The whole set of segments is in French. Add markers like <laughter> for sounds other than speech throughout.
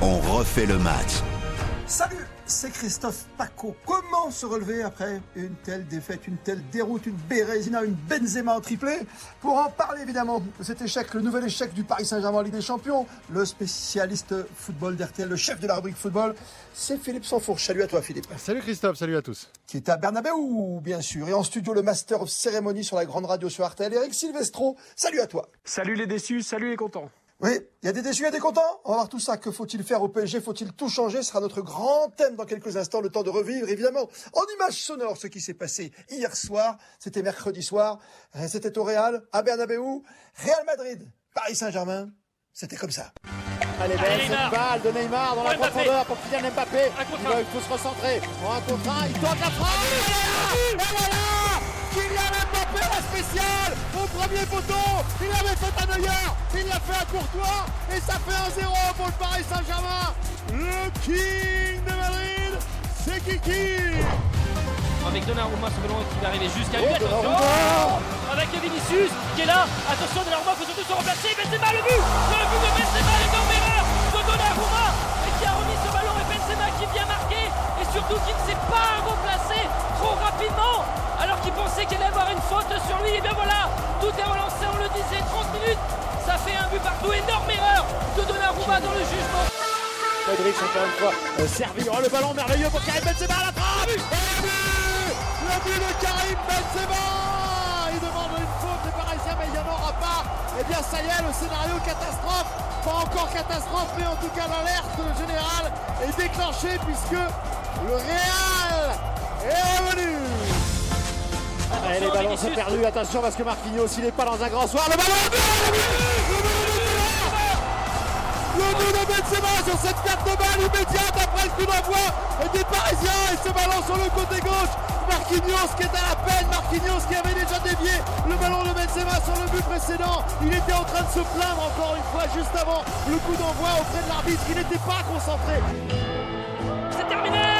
On refait le match. Salut, c'est Christophe Paco. Comment se relever après une telle défaite, une telle déroute, une Bérésina, une Benzema en triplé Pour en parler évidemment de cet échec, le nouvel échec du Paris Saint-Germain en Ligue des Champions, le spécialiste football d'RTL, le chef de la rubrique football, c'est Philippe Sanfourche. Salut à toi Philippe. Salut Christophe, salut à tous. Qui est à Bernabeu, bien sûr. Et en studio, le Master of Cérémonie sur la grande radio sur RTL, Eric Silvestro. Salut à toi. Salut les déçus, salut les contents. Oui, il y a des déçus, il y a des contents. On va voir tout ça. Que faut-il faire au PSG Faut-il tout changer? Ce sera notre grand thème dans quelques instants. Le temps de revivre, évidemment, en image sonore, ce qui s'est passé hier soir. C'était mercredi soir. C'était au Real, à Bernabeu. Real Madrid, Paris Saint-Germain. C'était comme ça. Allez, belle cette balle de Neymar dans la profondeur pour Kylian Mbappé. Il va tous se recentrer. Pour un contre un, il tente la frappe. Et voilà Kylian Mbappé la spéciale premier poteau. Il avait fait un Neuer, il l'a fait à Courtois et ça fait un 0 pour le Paris Saint-Germain. Le King de Madrid, c'est Kiki. Avec Donnarumma, ce ballon qui va arriver jusqu'à lui. Oh, Attention Avec Vinicius qui est là. Attention, Donnarumma, faut surtout se remplacer. Benzema, le but Le but de Benzema, l'énorme erreur de Donnarumma et qui a remis ce ballon et Benzema qui vient marquer et surtout qui ne s'est pas replacé trop rapidement alors qu'il pensait qu'il allait avoir une faute sur lui. Et bien voilà, tout est relancé, on le disait, 30 minutes. Ça fait un but partout, énorme erreur de Donnarumma dans le jugement. Modric encore une fois euh, servi. Oh le ballon merveilleux pour Karim Benzema la frappe. Et le but Le but de Karim Benzema Il demande une faute des Parisiens mais il n'y en aura pas. Eh bien ça y est, le scénario catastrophe. Pas encore catastrophe mais en tout cas l'alerte générale est déclenchée puisque le Real est revenu. Allez, les ballons sont perdus, attention parce que Marquinhos il n'est pas dans un grand soir. Le ballon le but de Benzema le but de Benzema sur cette perte de balle immédiate après le coup d'envoi des Parisiens et ce ballon sur le côté gauche. Marquinhos qui est à la peine, Marquinhos qui avait déjà dévié le ballon de Benzema sur le but précédent. Il était en train de se plaindre encore une fois juste avant le coup d'envoi auprès de l'arbitre. Il n'était pas concentré. C'est terminé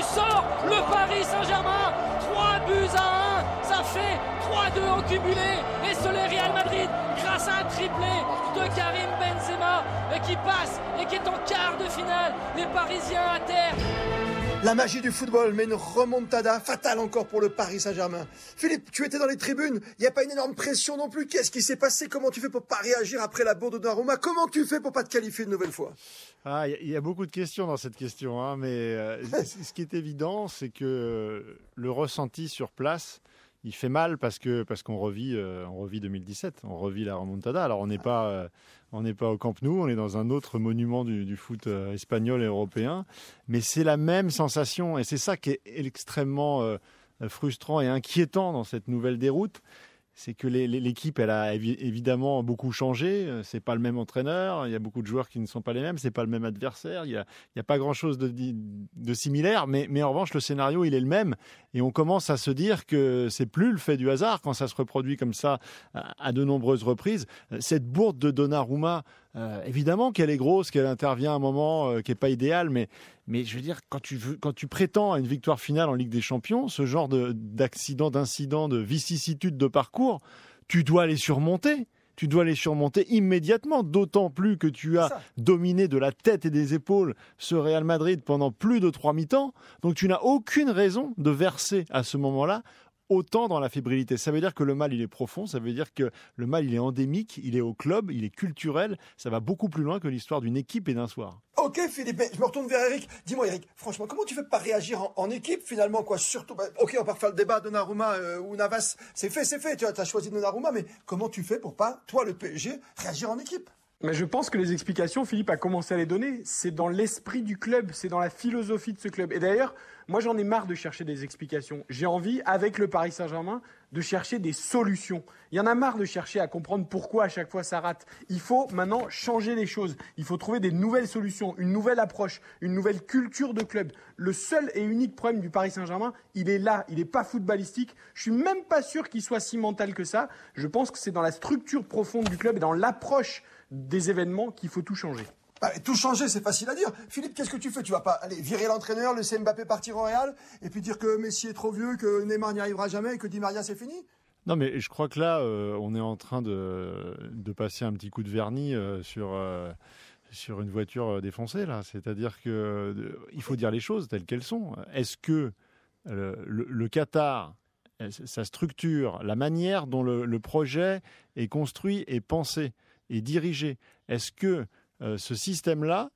qui sort le Paris Saint-Germain. 3 buts à 1, ça fait 3-2 en cumulé. Et c'est le Real Madrid, grâce à un triplé de Karim Benzema, qui passe et qui est en quart de finale. Les Parisiens à terre. La magie du football, mais une remontada fatale encore pour le Paris Saint-Germain. Philippe, tu étais dans les tribunes, il n'y a pas une énorme pression non plus. Qu'est-ce qui s'est passé? Comment tu fais pour pas réagir après la bourde de Donnarumma Comment tu fais pour pas te qualifier une nouvelle fois? Ah, il y, y a beaucoup de questions dans cette question, hein, mais euh, <laughs> ce qui est évident, c'est que le ressenti sur place, il fait mal parce que parce qu'on revit, euh, on revit 2017, on revit la remontada. Alors on n'est pas euh, on n'est pas au Camp Nou, on est dans un autre monument du, foot euh, espagnol et européen, mais c'est la même sensation et c'est ça qui est extrêmement frustrant et inquiétant dans cette nouvelle déroute. C'est que l'équipe, elle a évi- évidemment beaucoup changé. Euh, C'est pas le même entraîneur. Il y a beaucoup de joueurs qui ne sont pas les mêmes. C'est pas le même adversaire. Il y a, a pas grand chose de, similaire. Mais, en revanche, le scénario, il est le même. Et on commence à se dire que c'est plus le fait du hasard quand ça se reproduit comme ça à, à de nombreuses reprises. Cette bourde de Donnarumma, euh, évidemment qu'elle est grosse, qu'elle intervient à un moment euh, qui est pas idéal, mais mais je veux dire, quand tu, veux, quand tu prétends à une victoire finale en Ligue des Champions, ce genre de- d'accident, d'incident, de vicissitude de parcours, tu dois les surmonter. Tu dois les surmonter immédiatement, d'autant plus que tu as ça. dominé de la tête et des épaules ce Real Madrid pendant plus de trois mi-temps. Donc tu n'as aucune raison de verser à ce moment-là autant dans la fébrilité. Ça veut dire que le mal, il est profond, ça veut dire que le mal, il est endémique, il est au club, il est culturel, ça va beaucoup plus loin que l'histoire d'une équipe et d'un soir. Ok Philippe, je me retourne vers Eric. Dis-moi Eric, franchement, comment tu fais pas réagir en, équipe finalement quoi? Surtout, ok, on va faire le débat Donnarumma euh, ou Navas. C'est fait, c'est fait. Tu as choisi Donnarumma, mais comment tu fais pour pas, toi le PSG, réagir en équipe? Mais je pense que les explications, Philippe a commencé à les donner. C'est dans l'esprit du club, c'est dans la philosophie de ce club. Et d'ailleurs, moi j'en ai marre de chercher des explications. J'ai envie, avec le Paris Saint-Germain, de chercher des solutions. Il y en a marre de chercher à comprendre pourquoi à chaque fois ça rate. Il faut maintenant changer les choses. Il faut trouver des nouvelles solutions, une nouvelle approche, une nouvelle culture de club. Le seul et unique problème du Paris Saint-Germain, il est là. Il n'est pas footballistique. Je suis même pas sûr qu'il soit si mental que ça. Je pense que c'est dans la structure profonde du club et dans l'approche des événements qu'il faut tout changer. Bah, tout changer, c'est facile à dire. Philippe, qu'est-ce que tu fais? Tu vas pas aller virer l'entraîneur, laisser Mbappé partir au Real, et puis dire que Messi est trop vieux, que Neymar n'y arrivera jamais, et que Di Maria c'est fini? Non, mais je crois que là, euh, on est en train de, de, passer un petit coup de vernis euh, sur, euh, sur une voiture défoncée, là. C'est-à-dire qu'il il faut dire les choses telles qu'elles sont. Est-ce que le, le, Qatar, sa structure, la manière dont le, le, projet est construit et pensé? Et dirigé, est-ce que ce système-là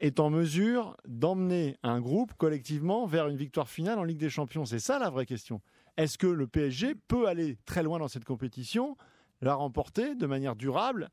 est en mesure d'emmener un groupe collectivement vers une victoire finale en Ligue des Champions? C'est ça la vraie question. Est-ce que le PSG peut aller très loin dans cette compétition, la remporter de manière durable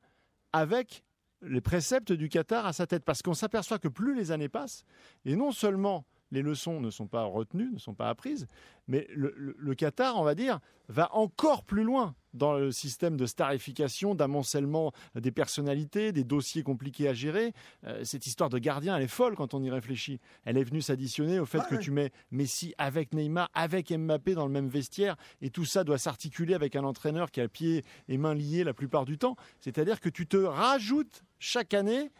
avec les préceptes du Qatar à sa tête? Parce qu'on s'aperçoit que plus les années passent, et non seulement les leçons ne sont pas retenues, ne sont pas apprises, mais le, Qatar, on va dire, va encore plus loin dans le système de starification, d'amoncellement des personnalités, des dossiers compliqués à gérer. Euh, cette histoire de gardien, elle est folle quand on y réfléchit. Elle est venue s'additionner au fait que tu mets Messi avec Neymar, avec Mbappé dans le même vestiaire, et tout ça doit s'articuler avec un entraîneur qui a pieds et mains liés la plupart du temps. C'est-à-dire que tu te rajoutes chaque année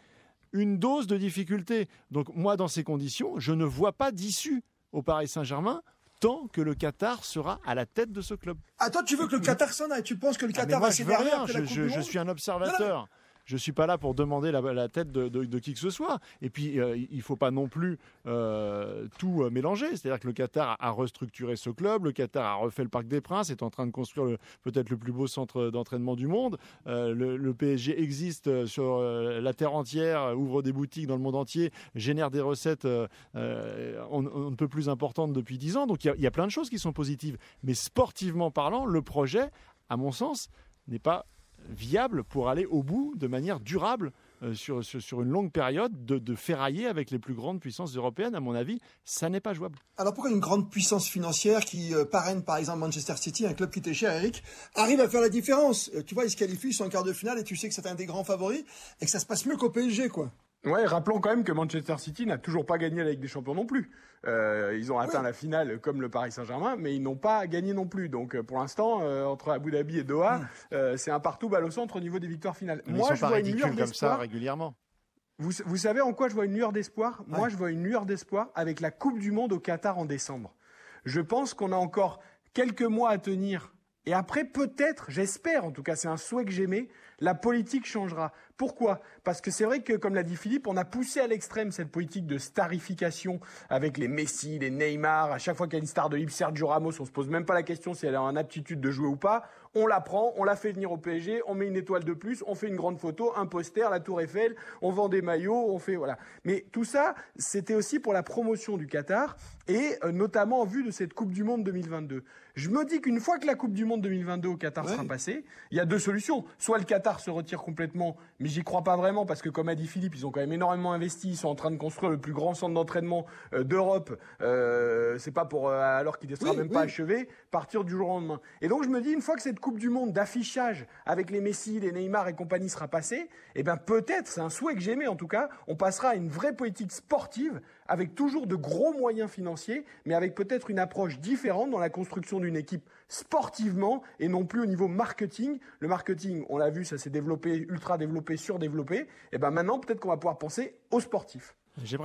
une dose de difficulté. Donc moi, dans ces conditions, je ne vois pas d'issue au Paris Saint-Germain tant que le Qatar sera à la tête de ce club. Ah, toi, tu veux que le <laughs> Qatar s'en aille Tu penses que le ah, Qatar va s'énerver je, je, je, suis un observateur. Je suis pas là pour demander la, tête de, qui que ce soit. Et puis, euh, il faut pas non plus euh, tout euh, mélanger. C'est-à-dire que le Qatar a restructuré ce club, le Qatar a refait le Parc des Princes, est en train de construire peut-être le plus beau centre d'entraînement du monde. Le, PSG existe sur la terre entière, ouvre des boutiques dans le monde entier, génère des recettes on, ne peut plus importantes depuis 10 ans. Donc, il y, a plein de choses qui sont positives. Mais sportivement parlant, le projet, à mon sens, n'est pas viable pour aller au bout de manière durable euh, sur, sur, une longue période de, ferrailler avec les plus grandes puissances européennes, à mon avis, ça n'est pas jouable. Alors pourquoi une grande puissance financière qui euh, parraine par exemple Manchester City, un club qui était cher, Eric, arrive à faire la différence? Euh, Tu vois, ils se qualifient, ils sont en quart de finale et tu sais que c'est un des grands favoris et que ça se passe mieux qu'au PSG, quoi. Ouais, rappelons quand même que Manchester City n'a toujours pas gagné la Ligue des Champions non plus. Euh, ils ont atteint la finale comme le Paris Saint-Germain, mais ils n'ont pas gagné non plus. Donc euh, pour l'instant, euh, entre Abu Dhabi et Doha, hmm. c'est un partout balle au centre au niveau des victoires finales. Moi, je vois une lueur comme ça régulièrement. Vous, vous, savez en quoi je vois une lueur d'espoir? Moi, je vois une lueur d'espoir avec la Coupe du Monde au Qatar en décembre. Je pense qu'on a encore quelques mois à tenir. Et après, peut-être, j'espère, en tout cas, c'est un souhait que j'aimais, la politique changera. Pourquoi? Parce que c'est vrai que, comme l'a dit Philippe, on a poussé à l'extrême cette politique de starification avec les Messi, les Neymar. À chaque fois qu'il y a une star de l'Ip, Sergio Ramos, on se pose même pas la question si elle a une aptitude de jouer ou pas. On la prend, on la fait venir au PSG, on met une étoile de plus, on fait une grande photo, un poster, la Tour Eiffel, on vend des maillots, on fait voilà. Mais tout ça, c'était aussi pour la promotion du Qatar et euh, notamment en vue de cette Coupe du Monde 2022. Je me dis qu'une fois que la Coupe du Monde 2022 au Qatar sera passée, il y a deux solutions. Soit le Qatar se retire complètement, mais j'y crois pas vraiment parce que comme a dit Philippe, ils ont quand même énormément investi, ils sont en train de construire le plus grand centre d'entraînement euh, d'Europe. Euh, c'est pas pour euh, alors qu'il ne sera même pas achevé, partir du jour au lendemain. Et donc je me dis une fois que cette Coupe du Monde d'affichage avec les Messi, les Neymar et compagnie sera passée, eh ben peut-être, c'est un souhait que j'aimais en tout cas, on passera à une vraie politique sportive avec toujours de gros moyens financiers, mais avec peut-être une approche différente dans la construction d'une équipe sportivement et non plus au niveau marketing. Le marketing, on l'a vu, ça s'est développé, ultra développé, surdéveloppé. Et ben maintenant, peut-être qu'on va pouvoir penser aux sportifs.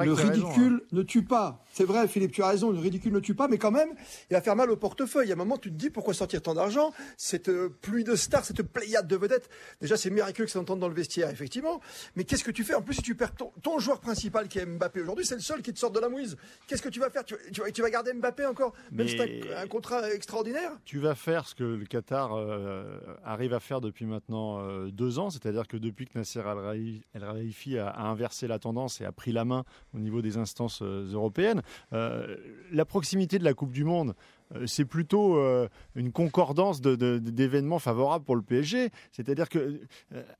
Le ridicule hein. ne tue pas. C'est vrai, Philippe, tu as raison, le ridicule ne tue pas, mais quand même, il va faire mal au portefeuille. Il y a un moment, tu te dis pourquoi sortir tant d'argent? Cette euh, pluie de stars, cette pléiade de vedettes. Déjà, c'est miraculeux que ça entende dans le vestiaire, effectivement. Mais qu'est-ce que tu fais? En plus, si tu perds ton, joueur principal qui est Mbappé aujourd'hui, c'est le seul qui te sort de la mouise. Qu'est-ce que tu vas faire? Tu, vas, garder Mbappé encore Même si tu un, contrat extraordinaire? Tu vas faire ce que le Qatar euh, arrive à faire depuis maintenant euh, deux ans, c'est-à-dire que depuis que Nasser Al-Raifi a, a inversé la tendance et a pris la main au niveau des instances euh, européennes. Euh, la proximité de la Coupe du Monde, c'est plutôt une concordance d'événements favorables pour le PSG. C'est-à-dire que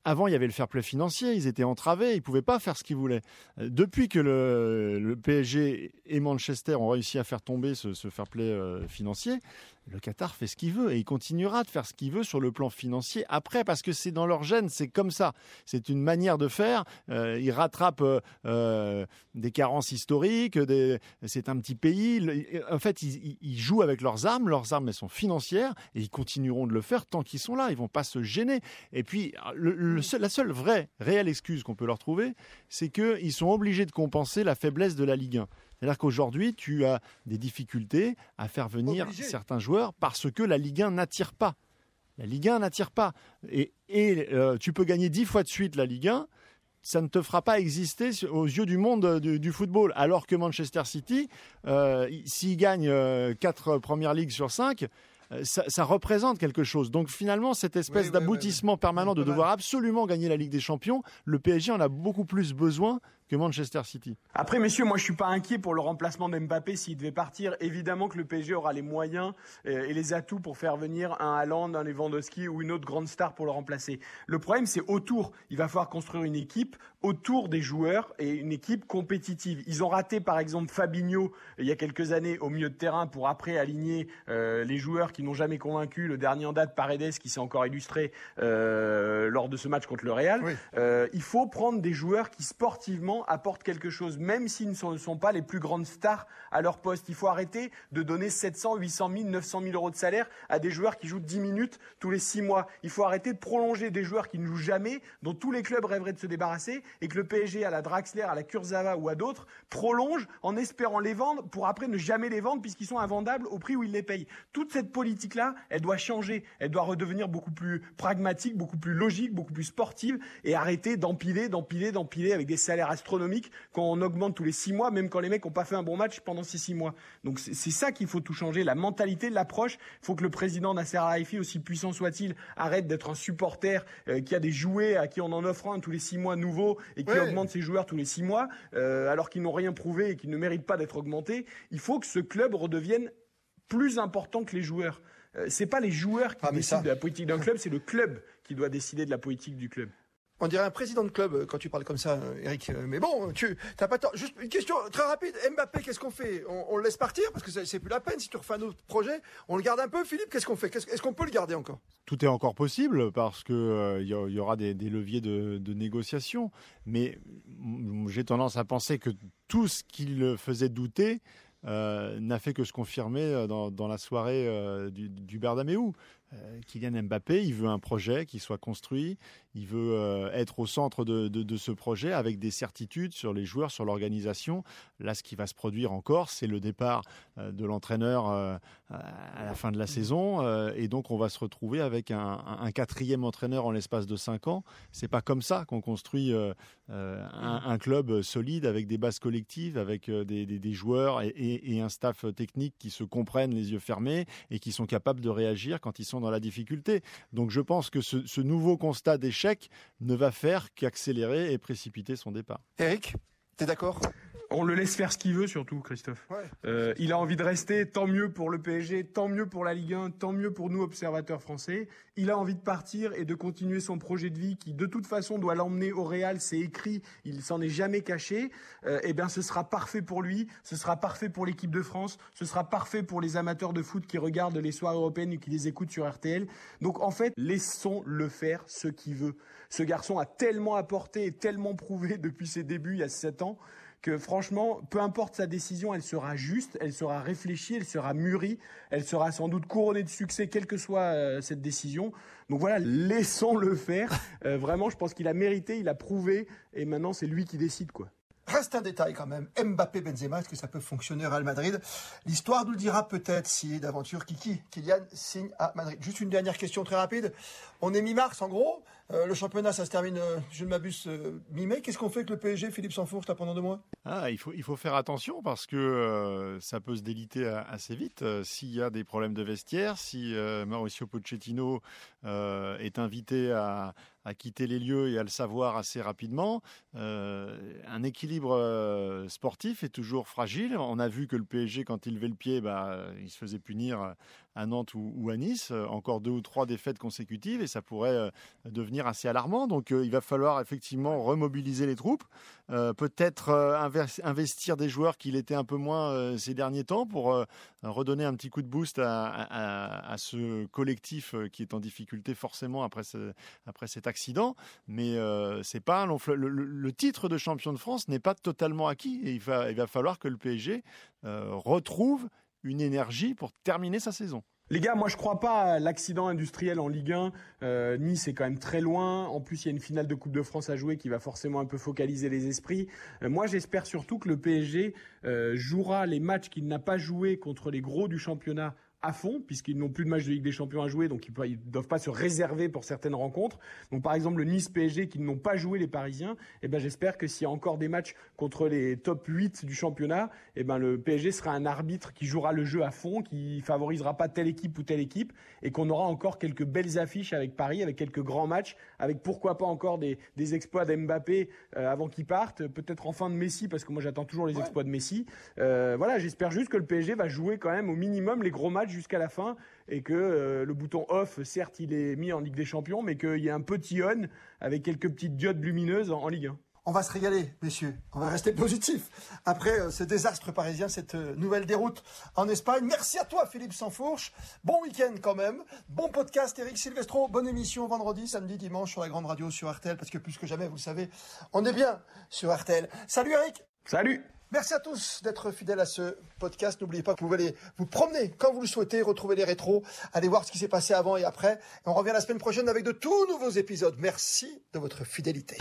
avant il y avait le fair play financier, ils étaient entravés, ils pouvaient pas faire ce qu'ils voulaient. Depuis que le, PSG et Manchester ont réussi à faire tomber ce, fair play financier, le Qatar fait ce qu'il veut et il continuera de faire ce qu'il veut sur le plan financier après parce que c'est dans leur gène, c'est comme ça. C'est une manière de faire. Euh, ils rattrapent euh, euh, des carences historiques. C'est un petit pays. En fait, ils, jouent avec leurs armes. Leurs armes, elles sont financières et ils continueront de le faire tant qu'ils sont là. Ils vont pas se gêner. Et puis, la seule vraie, réelle excuse qu'on peut leur trouver, c'est qu'ils sont obligés de compenser la faiblesse de la Ligue 1. C'est-à-dire qu'aujourd'hui, tu as des difficultés à faire venir certains joueurs parce que la Ligue 1 n'attire pas. La Ligue 1 n'attire pas. Et, euh, tu peux gagner dix fois de suite la Ligue 1, ça ne te fera pas exister aux yeux du monde du, football. Alors que Manchester City, euh, s'il gagne euh, quatre premières ligues sur cinq, ça, représente quelque chose. Donc finalement, cette espèce d'aboutissement permanent de devoir absolument gagner la Ligue des Champions, le PSG en a beaucoup plus besoin que Manchester City. Après, messieurs, moi je suis pas inquiet pour le remplacement d'Mbappé s'il devait partir. Évidemment que le PSG aura les moyens euh, et les atouts pour faire venir un Haaland, un Lewandowski ou une autre grande star pour le remplacer. Le problème, c'est autour. Il va falloir construire une équipe autour des joueurs et une équipe compétitive. Ils ont raté par exemple Fabinho il y a quelques années au milieu de terrain pour après aligner euh, les joueurs qui n'ont jamais convaincu. Le dernier en date, Paredes, qui s'est encore illustré euh, lors de ce match contre le Real. il faut prendre des joueurs qui sportivement apportent quelque chose, même s'ils ne sont, pas les plus grandes stars à leur poste. Il faut arrêter de donner 700, 800 000, 900 000 euros de salaire à des joueurs qui jouent 10 minutes tous les 6 mois. Il faut arrêter de prolonger des joueurs qui ne jouent jamais, dont tous les clubs rêveraient de se débarrasser, et que le PSG, à la Draxler, à la Kurzawa ou à d'autres, prolonge en espérant les vendre pour après ne jamais les vendre puisqu'ils sont invendables au prix où ils les payent. Toute cette politique-là, elle doit changer. Elle doit redevenir beaucoup plus pragmatique, beaucoup plus logique, beaucoup plus sportive et arrêter d'empiler, d'empiler, d'empiler avec des salaires astronomique quand on augmente tous les six mois, même quand les mecs n'ont pas fait un bon match pendant ces six mois. Donc c'est ça qu'il faut tout changer, la mentalité, l'approche. Il faut que le président Nasser Al-Khelaifi, aussi puissant soit-il, arrête d'être un supporter euh, qui a des jouets à qui on en offre un tous les six mois nouveau et qui augmente ses joueurs tous les six mois, euh, alors qu'ils n'ont rien prouvé et qu'ils ne méritent pas d'être augmentés. Il faut que ce club redevienne plus important que les joueurs. Euh, c'est pas les joueurs qui ah, décident de la politique d'un club, c'est le club qui doit décider de la politique du club. On dirait un président de club euh, quand tu parles comme ça, euh, Eric. Euh, mais bon, tu n'as pas tort. Juste une question très rapide. Mbappé, qu'est-ce qu'on fait? On, le laisse partir? Parce que c'est plus la peine. Si tu refais un autre projet, on le garde un peu. Philippe, qu'est-ce qu'on fait? Est-ce qu'on peut le garder encore? Tout est encore possible parce que il y, aura des, leviers de, négociation. Mais j'ai tendance à penser que tout ce qui le faisait douter n'a fait que se confirmer dans, la soirée du, du. Euh, Kylian Mbappé, il veut un projet qui soit construit, il veut euh, être au centre de, ce projet avec des certitudes sur les joueurs, sur l'organisation. Là, ce qui va se produire encore, c'est le départ euh, de l'entraîneur à la fin de la saison, et donc on va se retrouver avec un, quatrième entraîneur en l'espace de cinq ans. C'est pas comme ça qu'on construit un, club solide avec des bases collectives, avec des, joueurs et, et un staff technique qui se comprennent les yeux fermés et qui sont capables de réagir quand ils sont dans la difficulté. Donc je pense que ce, nouveau constat d'échec ne va faire qu'accélérer et précipiter son départ. Eric, tu es d'accord? On le laisse faire ce qu'il veut, surtout, Christophe. Euh, il a envie de rester, tant mieux pour le PSG, tant mieux pour la Ligue 1, tant mieux pour nous, observateurs français. Il a envie de partir et de continuer son projet de vie qui, de toute façon, doit l'emmener au Real. C'est écrit, il s'en est jamais caché. Euh, eh bien, ce sera parfait pour lui, ce sera parfait pour l'équipe de France, ce sera parfait pour les amateurs de foot qui regardent les soirées européennes et qui les écoutent sur RTL. Donc, en fait, laissons-le faire ce qu'il veut. Ce garçon a tellement apporté et tellement prouvé <laughs> depuis ses débuts il y a sept ans que franchement, peu importe sa décision, elle sera juste, elle sera réfléchie, elle sera mûrie, elle sera sans doute couronnée de succès, quelle que soit euh, cette décision. Donc voilà, laissons-le faire. Euh, vraiment, je pense qu'il a mérité, il a prouvé, et maintenant c'est lui qui décide quoi. Reste un détail quand même. Mbappé Benzema, est-ce que ça peut fonctionner au Real Madrid? L'histoire nous le dira peut-être si d'aventure Kiki, Kylian signe à Madrid. Juste une dernière question très rapide. On est mi-mars en gros. Euh, le championnat, ça se termine, euh, je ne m'abuse, euh, mi-mai. Qu'est-ce qu'on fait avec le PSG, Philippe Sanfourche, là, pendant deux mois? Ah, il, faut, il faut faire attention parce que ça peut se déliter assez vite. S'il y a des problèmes de vestiaire, si Mauricio Pochettino est invité à, quitter les lieux et à le savoir assez rapidement, un équilibre sportif est toujours fragile. On a vu que le PSG, quand il levait le pied, bah, il se faisait punir à Nantes ou, à Nice, euh, encore deux ou trois défaites consécutives et ça pourrait euh, devenir assez alarmant. Donc euh, il va falloir effectivement remobiliser les troupes, peut-être investir des joueurs qu'il était un peu moins ces derniers temps pour redonner un petit coup de boost à, ce collectif qui est en difficulté forcément après, après cet accident. Mais c'est pas le, titre de champion de France n'est pas totalement acquis et il va falloir que le PSG retrouve une énergie pour terminer sa saison. Les gars, moi je crois pas à l'accident industriel en Ligue 1. Euh, nice est quand même très loin. En plus, il y a une finale de Coupe de France à jouer qui va forcément un peu focaliser les esprits. Euh, moi, j'espère surtout que le PSG euh, jouera les matchs qu'il n'a pas joués contre les gros du championnat à fond, puisqu'ils n'ont plus de match de Ligue des Champions à jouer, donc ils ne doivent pas se réserver pour certaines rencontres. Donc par exemple le Nice-PSG qui n'ont pas joué les Parisiens, eh ben, j'espère que s'il y a encore des matchs contre les top 8 du championnat, eh ben, le PSG sera un arbitre qui jouera le jeu à fond, qui favorisera pas telle équipe ou telle équipe, et qu'on aura encore quelques belles affiches avec Paris, avec quelques grands matchs, avec pourquoi pas encore des, exploits d'Mbappé euh, avant qu'il parte, peut-être en fin de Messi, parce que moi j'attends toujours les exploits de Messi. Euh, voilà, j'espère juste que le PSG va jouer quand même au minimum les gros matchs jusqu'à la fin et que euh, le bouton off, certes, il est mis en Ligue des Champions, mais qu'il y a un petit on avec quelques petites diodes lumineuses en, Ligue 1. On va se régaler, messieurs. On va rester positif. Après euh, ce désastre parisien, cette euh, nouvelle déroute en Espagne. Merci à toi, Philippe Sansfourche. Bon week-end quand même. Bon podcast, Eric Silvestro. Bonne émission vendredi, samedi, dimanche sur la grande radio sur RTL. Parce que plus que jamais, vous le savez, on est bien sur RTL. Salut Eric. Salut. Merci à tous d'être fidèles à ce podcast. N'oubliez pas que vous pouvez vous promener quand vous le souhaitez, retrouver les rétros, aller voir ce qui s'est passé avant et après. on revient la semaine prochaine avec de tout nouveaux épisodes. Merci de votre fidélité.